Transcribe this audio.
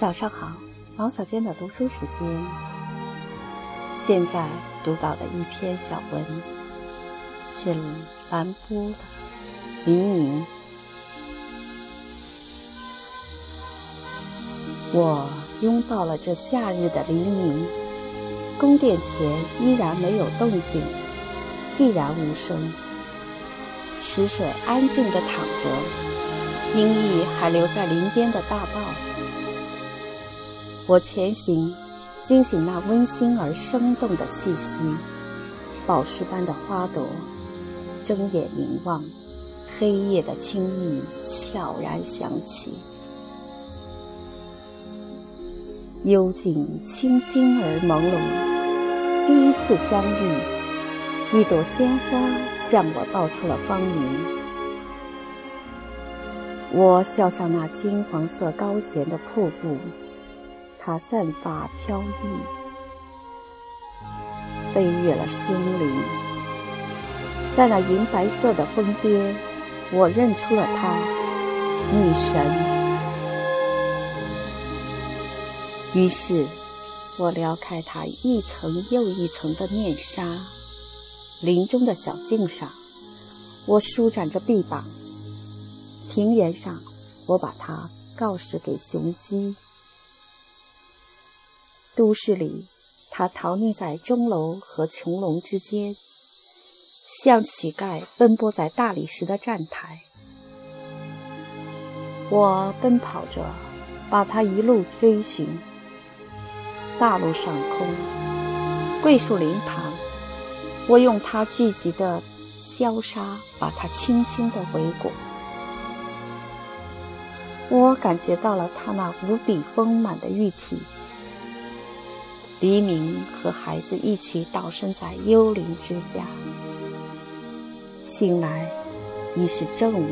早上好，王小娟的读书时间。现在读到的一篇小文是兰波的《黎明》。我拥抱了这夏日的黎明，宫殿前依然没有动静，寂然无声。池水安静地淌着，阴翳还留在林边的大道。我前行，惊醒那温馨而生动的气息。宝石般的花朵，睁眼凝望，黑夜的轻语悄然响起。幽静清新而朦胧，第一次相遇，一朵鲜花向我道出了芳名。我笑向那金黄色高悬的瀑布。它散发飘逸，飞越了森林，在那银白色的峰巅，我认出了她，女神。于是，我撩开她一层又一层的面纱。林中的小径上，我舒展着臂膀；庭园上，我把它告示给雄鸡。都市里，他逃匿在钟楼和穹隆之间，像乞丐奔波在大理石的站台。我奔跑着，把他一路追寻。大路上空，桂树林旁，我用他聚集的萧沙把它轻轻地围裹。我感觉到了他那无比丰满的玉体。黎明和孩子一起倒身在幽灵之下，醒来已是正午。